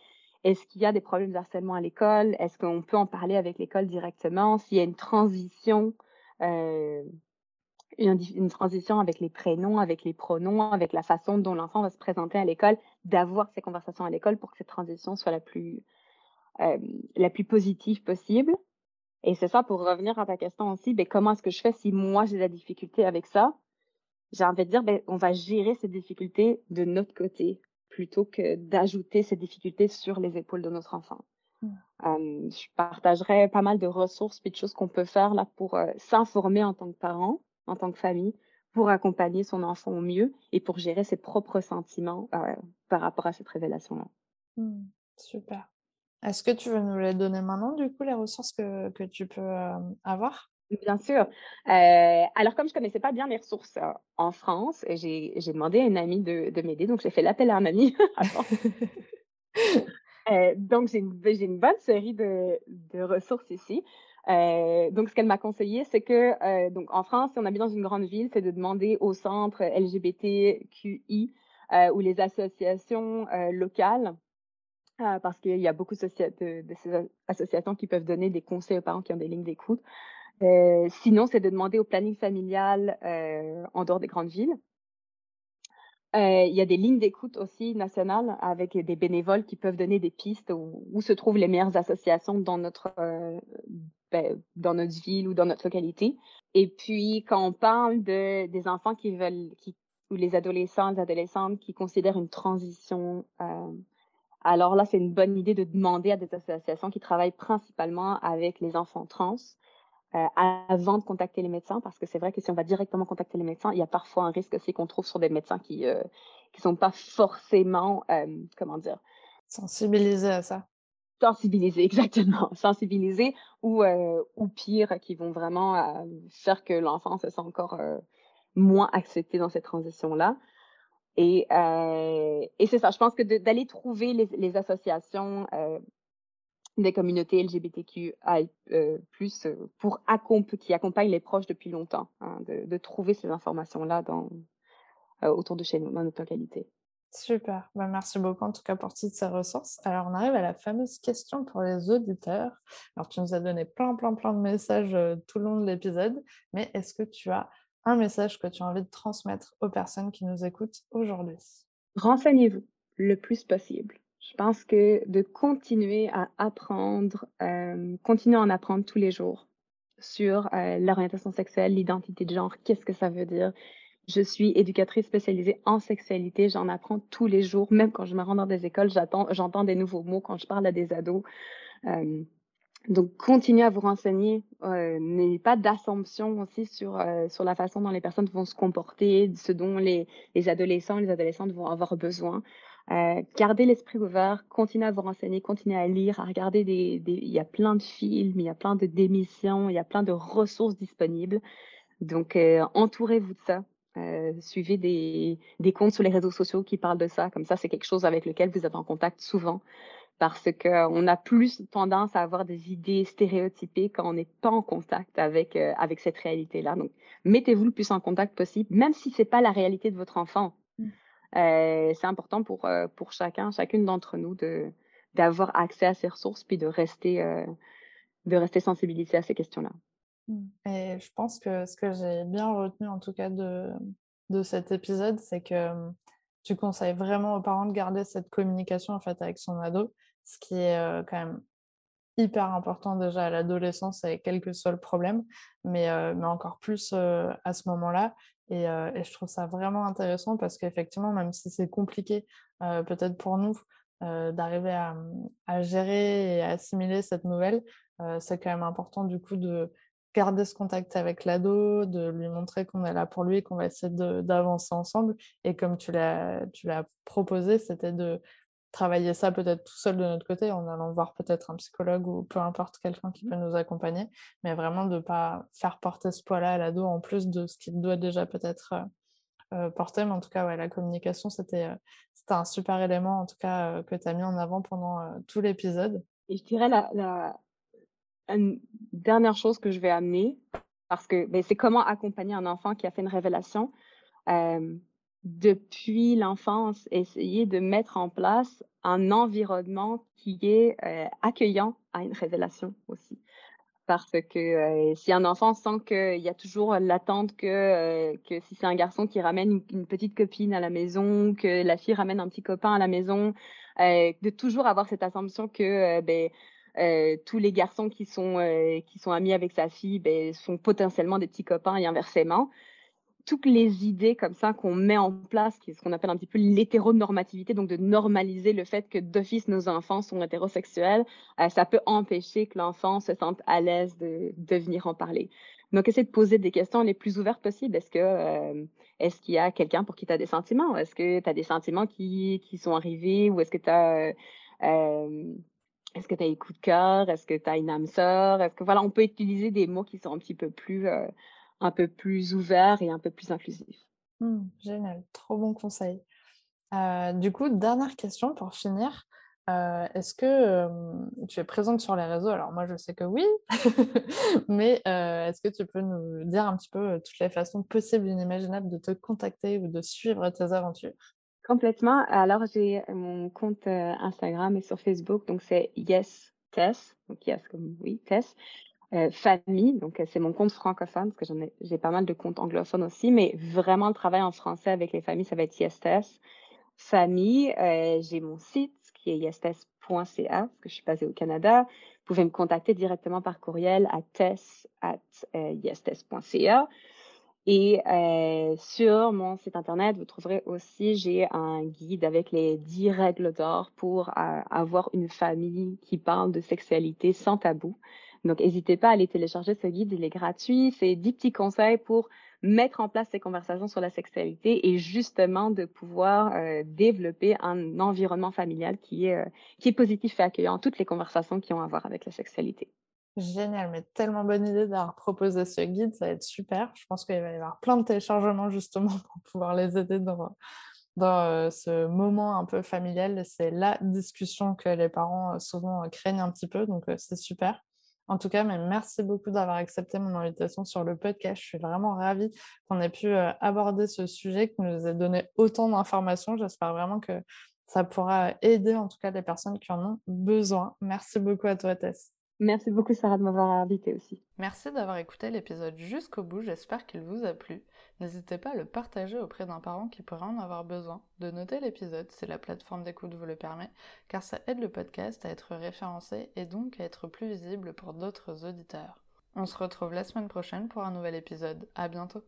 est-ce qu'il y a des problèmes de harcèlement à l'école? Est-ce qu'on peut en parler avec l'école directement? S'il y a une transition, euh, une, transition avec les prénoms, avec les pronoms, avec la façon dont l'enfant va se présenter à l'école, d'avoir ces conversations à l'école pour que cette transition soit la plus, plus positive possible? Et c'est ça, pour revenir à ta question aussi, ben, comment est-ce que je fais si moi j'ai de la difficulté avec ça? J'ai envie de dire, ben, on va gérer ces difficultés de notre côté plutôt que d'ajouter ces difficultés sur les épaules de notre enfant. Mmh. je partagerai pas mal de ressources et de choses qu'on peut faire là pour s'informer en tant que parent, en tant que famille, pour accompagner son enfant au mieux et pour gérer ses propres sentiments par rapport à cette révélation-là. Mmh. super. Est-ce que tu veux nous les donner maintenant, du coup, les ressources que, que tu peux avoir? Bien sûr. Euh, alors, comme je connaissais pas bien les ressources en France, j'ai demandé à une amie de, de m'aider. Donc, j'ai fait l'appel à un ami. euh, donc, j'ai une, une, bonne série de, de ressources ici. Euh, donc, ce qu'elle m'a conseillé, c'est que, donc, en France, si on habite dans une grande ville, c'est de demander au centre LGBTQI ou les associations locales parce qu'il y a beaucoup de, de, ces associations qui peuvent donner des conseils aux parents qui ont des lignes d'écoute. Euh, sinon, c'est de demander au planning familial euh, en dehors des grandes villes. Euh, il y a des lignes d'écoute aussi nationales avec des bénévoles qui peuvent donner des pistes où, se trouvent les meilleures associations dans notre, ben, dans notre ville ou dans notre localité. Et puis, quand on parle de, des enfants qui veulent, ou les adolescents, les adolescentes qui considèrent une transition alors là, c'est une bonne idée de demander à des associations qui travaillent principalement avec les enfants trans euh, avant de contacter les médecins, parce que c'est vrai que si on va directement contacter les médecins, il y a parfois un risque aussi qu'on trouve sur des médecins qui ne euh, qui sont pas forcément, euh, comment dire, sensibilisés à ça. Sensibilisés, exactement, sensibilisés ou ou pire, qui vont vraiment faire que l'enfant se sent encore moins accepté dans cette transition là. Et, et c'est ça, je pense que d'aller trouver les, les associations des communautés LGBTQI+, euh, plus, euh, pour qui accompagnent les proches depuis longtemps, hein, de, de, trouver ces informations-là euh, autour de chez nous, dans notre localité. Super, bah, merci beaucoup en tout cas pour toutes ces ressources. Alors on arrive à la fameuse question pour les auditeurs. Alors tu nous as donné plein plein plein de messages tout le long de l'épisode, mais est-ce que tu as un message que tu as envie de transmettre aux personnes qui nous écoutent aujourd'hui? Renseignez-vous le plus possible. Je pense que de continuer à apprendre, euh, continuer à en apprendre tous les jours sur euh, l'orientation sexuelle, l'identité de genre, qu'est-ce que ça veut dire? Je suis éducatrice spécialisée en sexualité, j'en apprends tous les jours, même quand je me rends dans des écoles, j'entends des nouveaux mots quand je parle à des ados. Euh, donc, continuez à vous renseigner. N'ayez pas d'assumption aussi sur, la façon dont les personnes vont se comporter, ce dont les, les adolescents, les adolescentes vont avoir besoin. Euh, gardez l'esprit ouvert, continuez à vous renseigner, continuez à lire, à regarder des, des, Il y a plein de films, il y a plein de démissions, il y a plein de ressources disponibles. Donc, euh, entourez-vous de ça. Euh, suivez des, des comptes sur les réseaux sociaux qui parlent de ça. Comme ça, c'est quelque chose avec lequel vous êtes en contact souvent. Parce qu'on a plus tendance à avoir des idées stéréotypées quand on n'est pas en contact avec, avec cette réalité-là. Donc, mettez-vous le plus en contact possible, même si c'est pas la réalité de votre enfant. Euh, c'est important pour, euh, pour chacun, chacune d'entre nous de, d'avoir accès à ces ressources puis de rester, euh, de rester sensibilisé à ces questions-là. Mmh. Et je pense que ce que j'ai bien retenu en tout cas de, de cet épisode, c'est que mmh, tu conseilles vraiment aux parents de garder cette communication en fait avec son ado, ce qui est quand même hyper important déjà à l'adolescence avec quel que soit le problème, mais, mais encore plus à ce moment-là. Et, et, je trouve ça vraiment intéressant parce qu'effectivement, même si c'est compliqué peut-être pour nous d'arriver à, à, gérer et à assimiler cette nouvelle, c'est quand même important du coup de garder ce contact avec l'ado, de lui montrer qu'on est là pour lui, qu'on va essayer d'avancer ensemble. Et comme tu l'as proposé, c'était de travailler ça peut-être tout seul de notre côté en allant voir peut-être un psychologue ou peu importe quelqu'un qui peut nous accompagner, mais vraiment de ne pas faire porter ce poids-là à l'ado en plus de ce qu'il doit déjà peut-être euh, euh, porter. Mais en tout cas, ouais, la communication, c'était euh, un super élément en tout cas que tu as mis en avant pendant tout l'épisode. Et je dirais la, la une dernière chose que je vais amener, parce que ben, c'est comment accompagner un enfant qui a fait une révélation depuis l'enfance, essayer de mettre en place un environnement qui est euh, accueillant à une révélation aussi. Parce que euh, si un enfant sent qu'il y a toujours l'attente que, euh, que si c'est un garçon qui ramène une, petite copine à la maison, que la fille ramène un petit copain à la maison, de toujours avoir cette assumption que ben, tous les garçons qui sont, qui sont amis avec sa fille ben, sont potentiellement des petits copains et inversement toutes les idées comme ça qu'on met en place, ce qu'on appelle un petit peu l'hétéronormativité, donc de normaliser le fait que d'office nos enfants sont hétérosexuels, euh, ça peut empêcher que l'enfant se sente à l'aise de, venir en parler. Donc, essayer de poser des questions les plus ouvertes possibles. Est-ce que euh, est-ce qu'il y a quelqu'un pour qui tu as des sentiments? Est-ce que tu as des sentiments qui, sont arrivés? Ou est-ce que tu as euh, est-ce que tu as des coups de cœur? Est-ce que tu as une âme sœur? Est-ce que voilà, on peut utiliser des mots qui sont un petit peu plus un peu plus ouvert et un peu plus inclusif. Mmh, génial, trop bon conseil. Euh, du coup, dernière question pour finir. Euh, est-ce que tu es présente sur les réseaux? Alors moi, je sais que oui, mais euh, est-ce que tu peux nous dire un petit peu toutes les façons possibles et inimaginables de te contacter ou de suivre tes aventures? Complètement. Alors, j'ai mon compte Instagram et sur Facebook, donc c'est Yes Tess, donc Yes comme oui, Tess. Euh, famille, donc euh, c'est mon compte francophone, parce que j'ai pas mal de comptes anglophones aussi, mais vraiment le travail en français avec les familles, ça va être YesTes. Famille, euh, j'ai mon site qui est yestes.ca, parce que je suis basée au Canada. Vous pouvez me contacter directement par courriel à tess. Et sur mon site internet, vous trouverez aussi, j'ai un guide avec les 10 règles d'or pour avoir une famille qui parle de sexualité sans tabou. Donc, n'hésitez pas à aller télécharger ce guide, il est gratuit. C'est 10 petits conseils pour mettre en place ces conversations sur la sexualité et justement de pouvoir euh, développer un environnement familial qui est, euh, qui est positif et accueillant toutes les conversations qui ont à voir avec la sexualité. Génial, mais tellement bonne idée d'avoir proposé ce guide, ça va être super. Je pense qu'il va y avoir plein de téléchargements justement pour pouvoir les aider dans, dans euh, ce moment un peu familial. C'est la discussion que les parents souvent craignent un petit peu, donc c'est super. En tout cas, mais merci beaucoup d'avoir accepté mon invitation sur le podcast. Je suis vraiment ravie qu'on ait pu euh, aborder ce sujet, que nous ait donné autant d'informations. J'espère vraiment que ça pourra aider en tout cas les personnes qui en ont besoin. Merci beaucoup à toi, Tess. Merci beaucoup, Sarah, de m'avoir invité aussi. Merci d'avoir écouté l'épisode jusqu'au bout. J'espère qu'il vous a plu. N'hésitez pas à le partager auprès d'un parent qui pourrait en avoir besoin, de noter l'épisode si la plateforme d'écoute vous le permet, car ça aide le podcast à être référencé et donc à être plus visible pour d'autres auditeurs. On se retrouve la semaine prochaine pour un nouvel épisode. À bientôt!